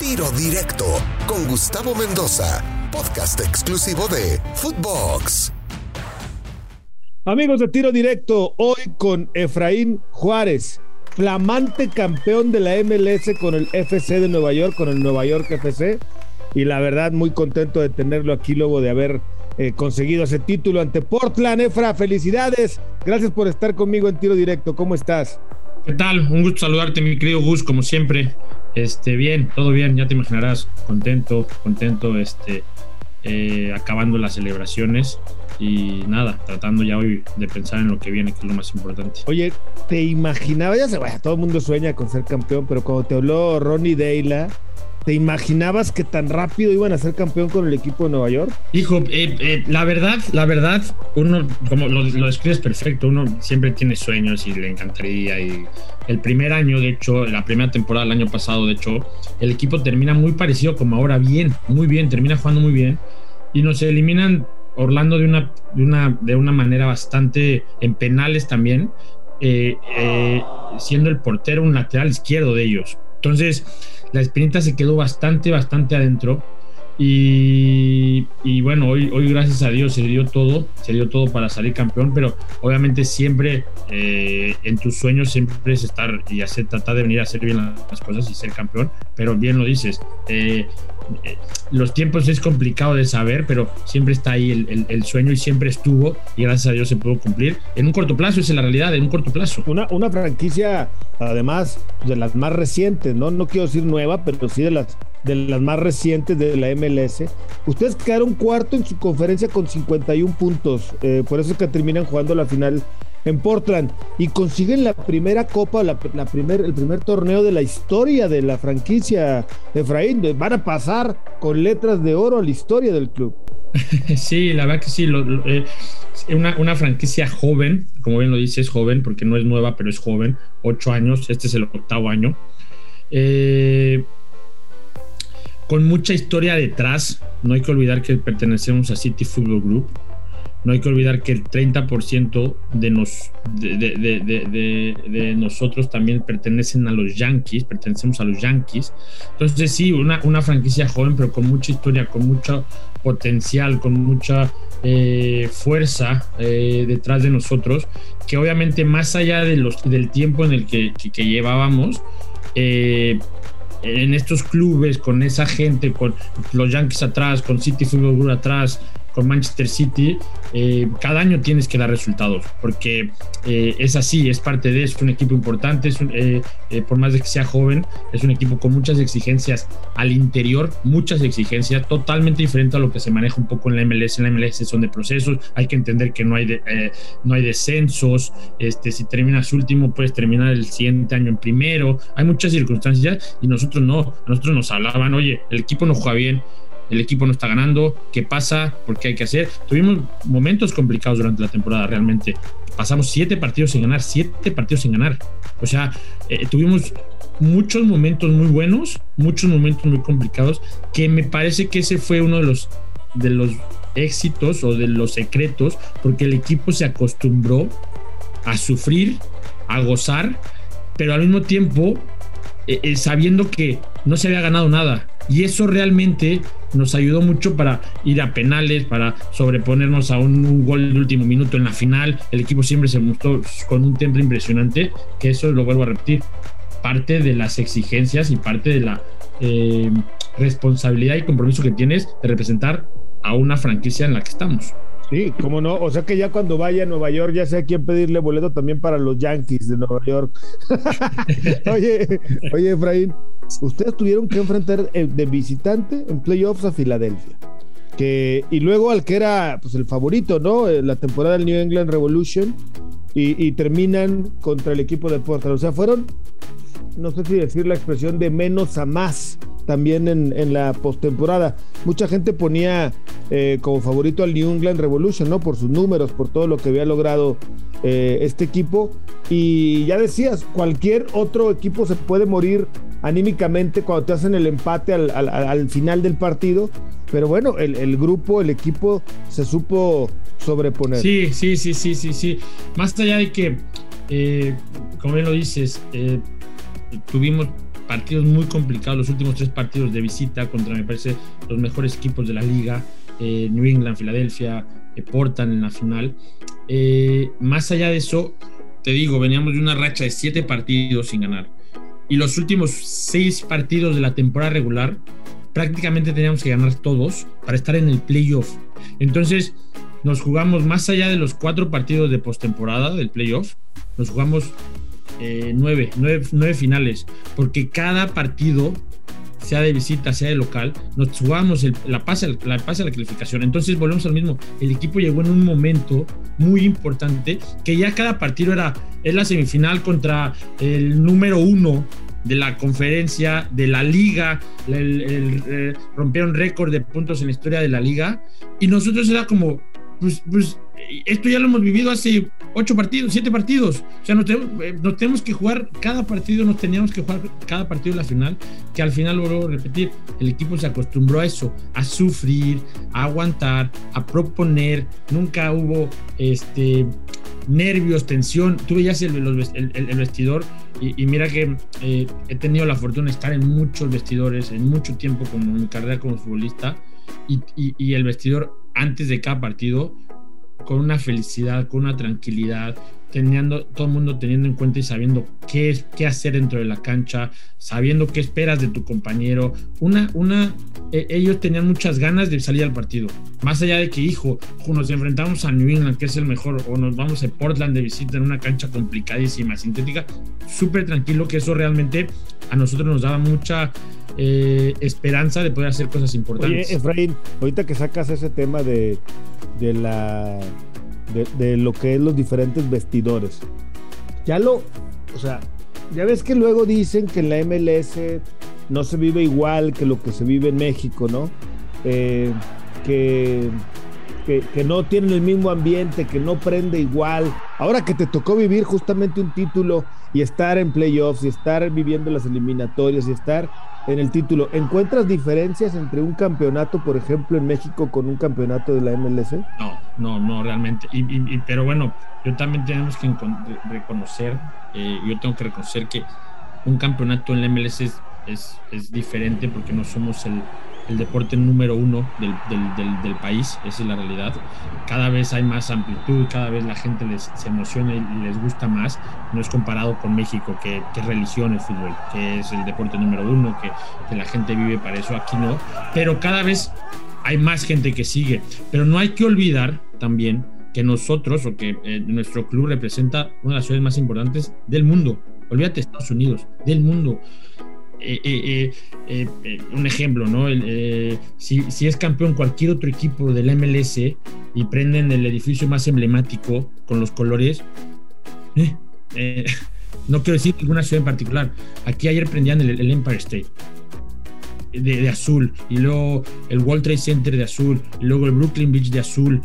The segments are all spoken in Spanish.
Tiro Directo con Gustavo Mendoza, podcast exclusivo de Footbox. Amigos de Tiro Directo, hoy con Efraín Juárez, flamante campeón de la MLS con el FC de Nueva York, con el Nueva York FC. Y la verdad, muy contento de tenerlo aquí luego de haber eh, conseguido ese título ante Portland. Efra, felicidades. Gracias por estar conmigo en Tiro Directo. ¿Cómo estás? ¿Qué tal? Un gusto saludarte, mi querido Gus, como siempre. Este, bien, todo bien, ya te imaginarás, contento, contento, este, eh, acabando las celebraciones y nada, tratando ya hoy de pensar en lo que viene, que es lo más importante. Oye, ¿te imaginabas? Ya sé, bueno, todo el mundo sueña con ser campeón, pero cuando te habló Ronnie Deila, ¿Te imaginabas que tan rápido iban a ser campeón con el equipo de Nueva York? Hijo, eh, eh, la verdad, la verdad, uno, como lo, describes perfecto, uno siempre tiene sueños y le encantaría. Y el primer año, de hecho, la primera temporada del año pasado, de hecho, el equipo termina muy parecido como ahora, bien, muy bien, termina jugando muy bien. Y nos eliminan Orlando de una, de una, de una manera bastante en penales también, eh, siendo el portero un lateral izquierdo de ellos. Entonces, la espinita se quedó bastante, bastante adentro. Y, y, bueno, hoy, hoy gracias a Dios se dio todo, se dio todo para salir campeón, pero obviamente siempre eh, en tus sueños siempre es estar y hacer, tratar de venir a hacer bien las cosas y ser campeón, pero bien lo dices, eh, los tiempos es complicado de saber, pero siempre está ahí el, sueño y siempre estuvo y gracias a Dios se pudo cumplir. En un corto plazo, esa es la realidad, en un corto plazo. Una, una franquicia, además, de las más recientes, ¿no? No quiero decir nueva, pero sí de las de las más recientes de la MLS. Ustedes quedaron cuarto en su conferencia con 51 puntos, eh, por eso es que terminan jugando la final en Portland y consiguen la primera copa, la, primer, el primer torneo de la historia de la franquicia Efraín. Van a pasar con letras de oro a la historia del club. Sí, la verdad que sí. Eh, una, una, franquicia joven, como bien lo dice, es joven porque no es nueva, pero es joven. Ocho años, este es el octavo año. Eh, con mucha historia detrás. No hay que olvidar que pertenecemos a City Football Group. No hay que olvidar que el 30% de, nos, de, de, de, nosotros también pertenecen a los Yankees, pertenecemos a los Yankees. Entonces sí, una, una franquicia joven, pero con mucha historia, con mucho potencial, con mucha eh, fuerza eh, detrás de nosotros, que obviamente más allá de los, del tiempo en el que, que, que llevábamos, eh, en estos clubes, con esa gente, con los Yankees atrás, con City Football Group atrás, con Manchester City, eh, cada año tienes que dar resultados, porque eh, es así, es parte de, es un equipo importante, es un, eh, por más de que sea joven, es un equipo con muchas exigencias al interior, muchas exigencias, totalmente diferente a lo que se maneja un poco en la MLS, en la MLS son de procesos, hay que entender que no hay, de, no hay descensos, este, si terminas último puedes terminar el siguiente año en primero, hay muchas circunstancias y nosotros no, a nosotros nos hablaban, oye, el equipo no juega bien, el equipo no está ganando, qué pasa, por qué hay que hacer. Tuvimos momentos complicados durante la temporada, realmente. Pasamos siete partidos sin ganar, siete partidos sin ganar. O sea, eh, tuvimos muchos momentos muy buenos, muchos momentos muy complicados, que me parece que ese fue uno de los, de los éxitos o de los secretos, porque el equipo se acostumbró a sufrir, a gozar, pero al mismo tiempo eh, eh, sabiendo que no se había ganado nada. Y eso realmente nos ayudó mucho para ir a penales, para sobreponernos a un, gol de último minuto en la final. El equipo siempre se mostró con un temple impresionante, que eso lo vuelvo a repetir, parte de las exigencias y parte de la eh, responsabilidad y compromiso que tienes de representar a una franquicia en la que estamos. Sí, cómo no. O sea que ya cuando vaya a Nueva York ya sé a quién pedirle boleto también para los Yankees de Nueva York. oye, oye, Efraín, ustedes tuvieron que enfrentar de visitante en playoffs a Filadelfia. Que, y luego al que era pues, el favorito, ¿no? La temporada del New England Revolution. Y, y terminan contra el equipo de Portland. O sea, fueron, no sé si decir la expresión de menos a más también en, en la postemporada. Mucha gente ponía eh, como favorito al New England Revolution, ¿no? Por sus números, por todo lo que había logrado eh, este equipo. Y ya decías, cualquier otro equipo se puede morir anímicamente cuando te hacen el empate al, al, al final del partido. Pero bueno, el, el, grupo, el equipo se supo sobreponer. Sí, sí, sí, sí, sí, sí. Más allá de que, eh, como bien lo dices, tuvimos partidos muy complicados, los últimos tres partidos de visita contra, me parece, los mejores equipos de la liga, eh, New England, Filadelfia, eh, Portland en la final. Eh, más allá de eso, te digo, veníamos de una racha de siete partidos sin ganar. Y los últimos seis partidos de la temporada regular, prácticamente teníamos que ganar todos para estar en el playoff. Entonces, nos jugamos más allá de los cuatro partidos de postemporada del playoff, nos jugamos eh, nueve, nueve, finales, porque cada partido, sea de visita, sea de local, nos jugamos la, pase, la pase a la calificación. Entonces volvemos al mismo. El equipo llegó en un momento muy importante que ya cada partido era es la semifinal contra el número uno de la conferencia, de la liga, eh, rompieron récord de puntos en la historia de la liga y nosotros era como, pues, pues esto ya lo hemos vivido hace ocho partidos, siete partidos. O sea, eh, nos tenemos, que jugar cada partido, nos teníamos que jugar cada partido en la final, que al final, vuelvo a repetir, el equipo se acostumbró a eso, a sufrir, a aguantar, a proponer. Nunca hubo este, nervios, tensión. Tú veías el, el, vestidor y, mira que eh, he tenido la fortuna de estar en muchos vestidores, en mucho tiempo como mi carrera como futbolista y, y el vestidor antes de cada partido con una felicidad, con una tranquilidad, teniendo, todo el mundo teniendo en cuenta y sabiendo qué, es, qué hacer dentro de la cancha, sabiendo qué esperas de tu compañero. Una, una, e, ellos tenían muchas ganas de salir al partido. Más allá de que, hijo, nos enfrentamos a New England, que es el mejor, o nos vamos a Portland de visita en una cancha complicadísima, sintética, súper tranquilo, que eso realmente a nosotros nos daba mucha eh, esperanza de poder hacer cosas importantes. Oye, Efraín, ahorita que sacas ese tema de, de la de, lo que es los diferentes vestidores, ya lo, o sea, ya ves que luego dicen que en la MLS no se vive igual que lo que se vive en México, ¿no? Eh, que, que, que, no tienen el mismo ambiente, que no prende igual. Ahora que te tocó vivir justamente un título y estar en playoffs y estar viviendo las eliminatorias y estar en el título. ¿Encuentras diferencias entre un campeonato, por ejemplo, en México con un campeonato de la MLS? No, no, no, realmente. Y, pero bueno, yo también tenemos que reconocer, eh, yo tengo que reconocer que un campeonato en la MLS es, es diferente porque no somos el, el deporte número uno del, del, país, esa es la realidad. Cada vez hay más amplitud, cada vez la gente les, se emociona y les gusta más. No es comparado con México, que, que es religión el fútbol, que es el deporte número uno, que, que la gente vive para eso, aquí no. Pero cada vez hay más gente que sigue. Pero no hay que olvidar también que nosotros o que eh, nuestro club representa una de las ciudades más importantes del mundo. Olvídate Estados Unidos, del mundo. Eh, eh, eh, un ejemplo, ¿no? si, es campeón cualquier otro equipo del MLS y prenden el edificio más emblemático con los colores, no quiero decir ninguna ciudad en particular. Aquí ayer prendían el, Empire State. De, de, azul, y luego el World Trade Center de azul, y luego el Brooklyn Beach de azul,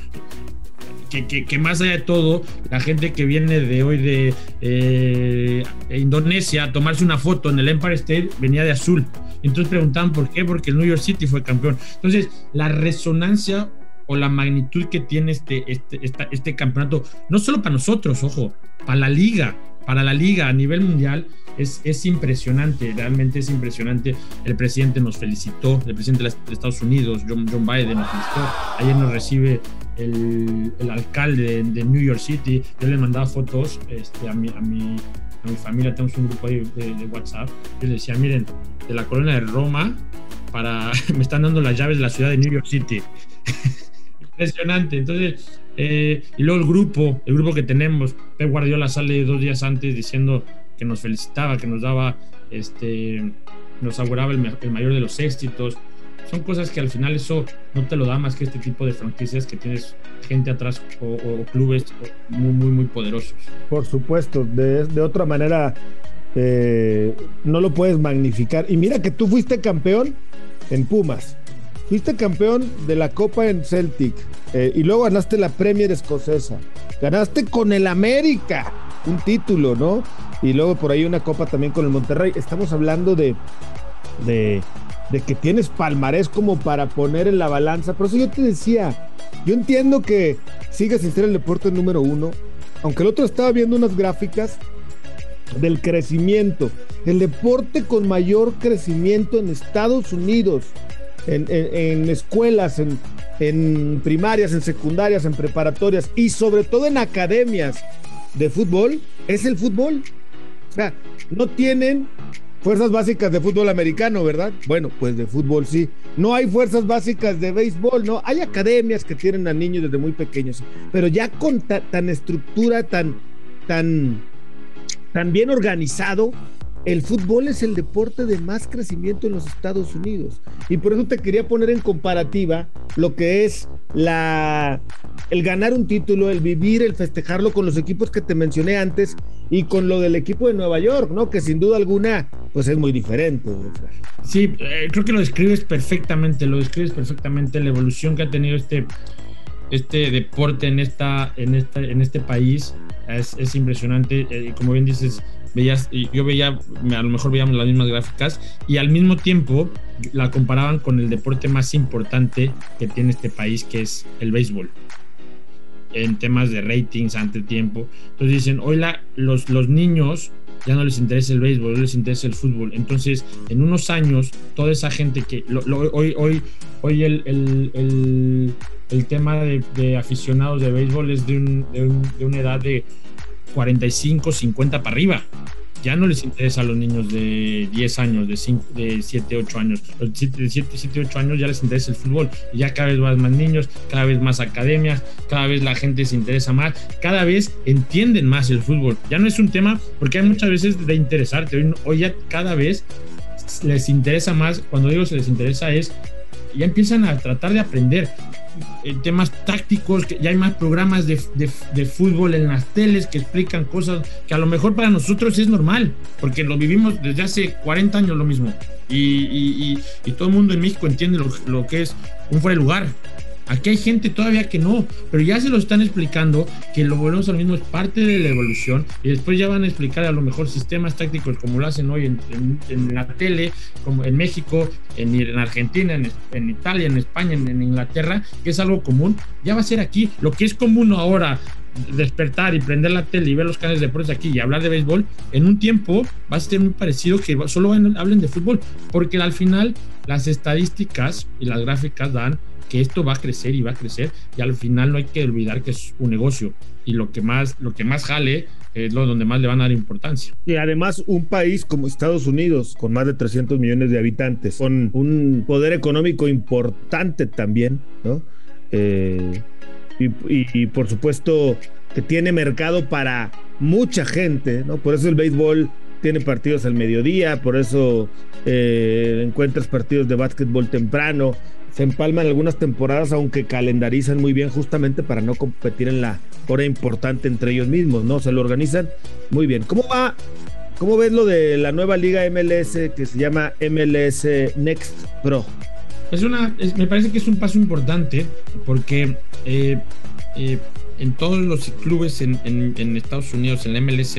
que, más allá de todo, la gente que viene de hoy de eh, Indonesia a tomarse una foto en el Empire State venía de azul. Entonces preguntaban por qué, porque el New York City fue campeón. Entonces, la resonancia o la magnitud que tiene este, este, este campeonato, no solo para nosotros, ojo, para la liga, para la liga a nivel mundial, es, es, impresionante, realmente es impresionante. El presidente nos felicitó, el presidente de Estados Unidos, John, John Biden, nos felicitó. Ayer nos recibe el, alcalde de, New York City, yo le mandaba fotos este, a, mi, a, mi, a mi familia, tenemos un grupo ahí de, WhatsApp, yo les decía, miren, de la colonia de Roma, para, me están dando las llaves de la ciudad de New York City. Impresionante. Entonces, eh, y luego el grupo, el grupo que tenemos, Pep Guardiola sale dos días antes diciendo que nos felicitaba, que nos daba, este, nos auguraba el, el mayor de los éxitos son cosas que al final eso no te lo da más que este tipo de franquicias que tienes gente atrás o, clubes muy, muy, muy poderosos. Por supuesto, de, de otra manera eh, no lo puedes magnificar. Y mira que tú fuiste campeón en Pumas, fuiste campeón de la Copa en Celtic eh, y luego ganaste la Premier escocesa, ganaste con el América un título, ¿no? Y luego por ahí una copa también con el Monterrey. Estamos hablando de, de de que tienes palmarés como para poner en la balanza. Por eso yo te decía, yo entiendo que sigas sin ser el deporte número uno, aunque el otro estaba viendo unas gráficas del crecimiento. El deporte con mayor crecimiento en Estados Unidos, en, escuelas, en, en primarias, en secundarias, en preparatorias y sobre todo en academias de fútbol, es el fútbol. O sea, no tienen fuerzas básicas de fútbol americano, ¿verdad? Bueno, pues de fútbol sí. No hay fuerzas básicas de béisbol, ¿no? Hay academias que tienen a niños desde muy pequeños, pero ya con tan estructura, tan, tan, tan bien organizado, el fútbol es el deporte de más crecimiento en los Estados Unidos. Y por eso te quería poner en comparativa lo que es la, el ganar un título, el vivir, el festejarlo con los equipos que te mencioné antes y con lo del equipo de Nueva York, ¿no? Que sin duda alguna, pues es muy diferente. Sí, eh, creo que lo describes perfectamente, lo describes perfectamente, la evolución que ha tenido este, este deporte en, esta, en, esta, en este país es, es impresionante. Eh, como bien dices, veías, yo veía, a lo mejor veíamos las mismas gráficas y al mismo tiempo la comparaban con el deporte más importante que tiene este país, que es el béisbol. En temas de ratings ante tiempo. Entonces dicen, hoy la, los, los niños ya no les interesa el béisbol, no les interesa el fútbol. Entonces, en unos años, toda esa gente que hoy, hoy, hoy el, el, el, tema de, aficionados de béisbol es de, de una edad de 45, 50 para arriba. Ya no les interesa a los niños de 10 años, de, 5, de 7, 8 años. Los de 7, 7, 8 años ya les interesa el fútbol. Y ya cada vez más, más niños, cada vez más academias, cada vez la gente se interesa más, cada vez entienden más el fútbol. Ya no es un tema, porque hay muchas veces de interesarte. Hoy, hoy ya cada vez les interesa más. Cuando digo se les interesa es ya empiezan a tratar de aprender temas tácticos, que ya hay más programas de, de, fútbol en las teles que explican cosas que a lo mejor para nosotros es normal, porque lo vivimos desde hace 40 años lo mismo. Y, y, todo el mundo en México entiende lo, lo que es un fuera de lugar. Aquí hay gente todavía que no, pero ya se lo están explicando que lo volvemos al mismo es parte de la evolución y después ya van a explicar a lo mejor sistemas tácticos como lo hacen hoy en, la tele, como en México, en, Argentina, en, Italia, en España, en, Inglaterra, que es algo común, ya va a ser aquí. Lo que es común ahora despertar y prender la tele y ver los canales de deportes aquí y hablar de béisbol, en un tiempo va a ser muy parecido que solo hablen de fútbol, porque al final las estadísticas y las gráficas dan que esto va a crecer y va a crecer y al final no hay que olvidar que es un negocio y lo que más, lo que más jale es lo donde más le van a dar importancia. Y además un país como Estados Unidos, con más de 300 millones de habitantes, con un poder económico importante también, ¿no? Eh, y, por supuesto que tiene mercado para mucha gente, ¿no? Por eso el béisbol tiene partidos al mediodía, por eso eh, encuentras partidos de básquetbol temprano, se empalman algunas temporadas, aunque calendarizan muy bien justamente para no competir en la hora importante entre ellos mismos, ¿no? Se lo organizan muy bien. ¿Cómo va? ¿Cómo ves lo de la nueva liga MLS que se llama MLS Next Pro? Es una, me parece que es un paso importante porque eh, eh, en todos los clubes en, en Estados Unidos, en la MLS,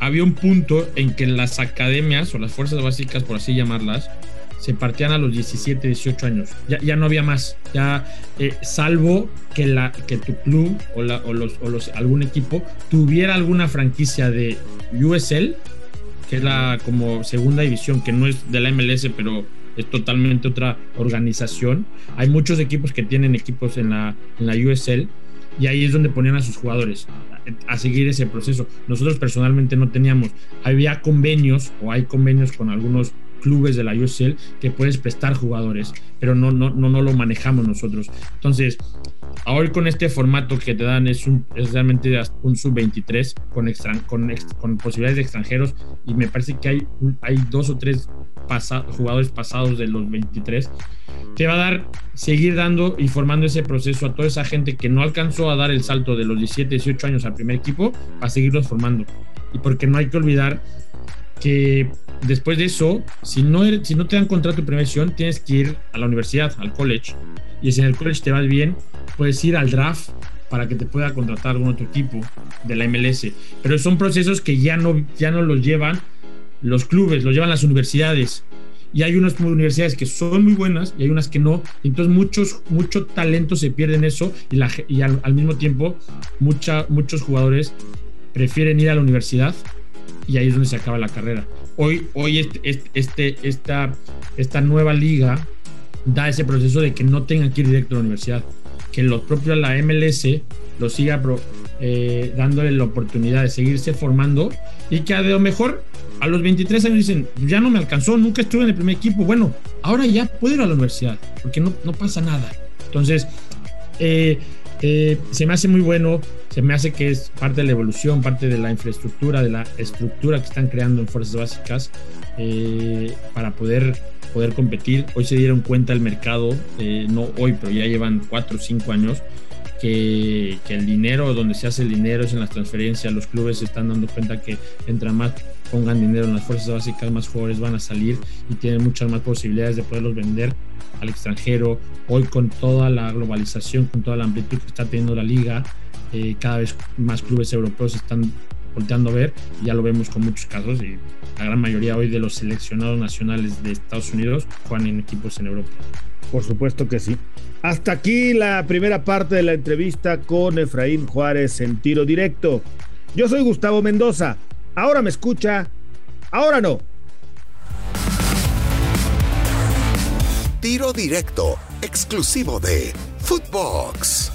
había un punto en que las academias o las fuerzas básicas, por así llamarlas, se partían a los 17, 18 años. Ya, ya no había más. Ya, eh, salvo que, la, que tu club o, la, o, los, o los, algún equipo tuviera alguna franquicia de USL, que es la como segunda división, que no es de la MLS, pero es totalmente otra organización. Hay muchos equipos que tienen equipos en la, en la USL y ahí es donde ponían a sus jugadores a, a seguir ese proceso. Nosotros personalmente no teníamos, había convenios o hay convenios con algunos clubes de la USL que puedes prestar jugadores, pero no, no, no, no lo manejamos nosotros. Entonces, ahora con este formato que te dan es, un, es realmente un sub-23 con, con, con, posibilidades de extranjeros y me parece que hay, hay dos o tres jugadores pasados de los 23 te va a dar, seguir dando y formando ese proceso a toda esa gente que no alcanzó a dar el salto de los 17, 18 años al primer equipo, a seguirlos formando. Y porque no hay que olvidar que después de eso, si no, si no te dan contrato de primera tienes que ir a la universidad, al college. Y si en el college te vas bien, puedes ir al draft para que te pueda contratar algún otro equipo de la MLS. Pero son procesos que ya no, ya no los llevan los clubes, los llevan las universidades. Y hay unas universidades que son muy buenas y hay unas que no. Entonces muchos, mucho talento se pierde en eso y al, mismo tiempo mucha, muchos jugadores prefieren ir a la universidad y ahí es donde se acaba la carrera. Hoy, hoy este, este, este, esta, esta nueva liga da ese proceso de que no tengan que ir directo a la universidad, que lo propio la MLS lo siga eh, dándole la oportunidad de seguirse formando y que a lo mejor a los 23 años dicen, ya no me alcanzó, nunca estuve en el primer equipo, bueno, ahora ya puedo ir a la universidad, porque no, no pasa nada. Entonces, eh, eh, se me hace muy bueno, se me hace que es parte de la evolución, parte de la infraestructura, de la estructura que están creando en fuerzas básicas eh, para poder, poder competir. Hoy se dieron cuenta el mercado, eh, no hoy, pero ya llevan cuatro o cinco años, que, que, el dinero, donde se hace el dinero es en las transferencias, los clubes se están dando cuenta que entra más pongan dinero en las fuerzas básicas, más jugadores van a salir y tienen muchas más posibilidades de poderlos vender al extranjero. Hoy con toda la globalización, con toda la amplitud que está teniendo la liga, eh, cada vez más clubes europeos están volteando a ver, y ya lo vemos con muchos casos, y la gran mayoría hoy de los seleccionados nacionales de Estados Unidos juegan en equipos en Europa. Por supuesto que sí. Hasta aquí la primera parte de la entrevista con Efraín Juárez en tiro directo. Yo soy Gustavo Mendoza. Ahora me escucha, ahora no. Tiro directo, exclusivo de Footbox.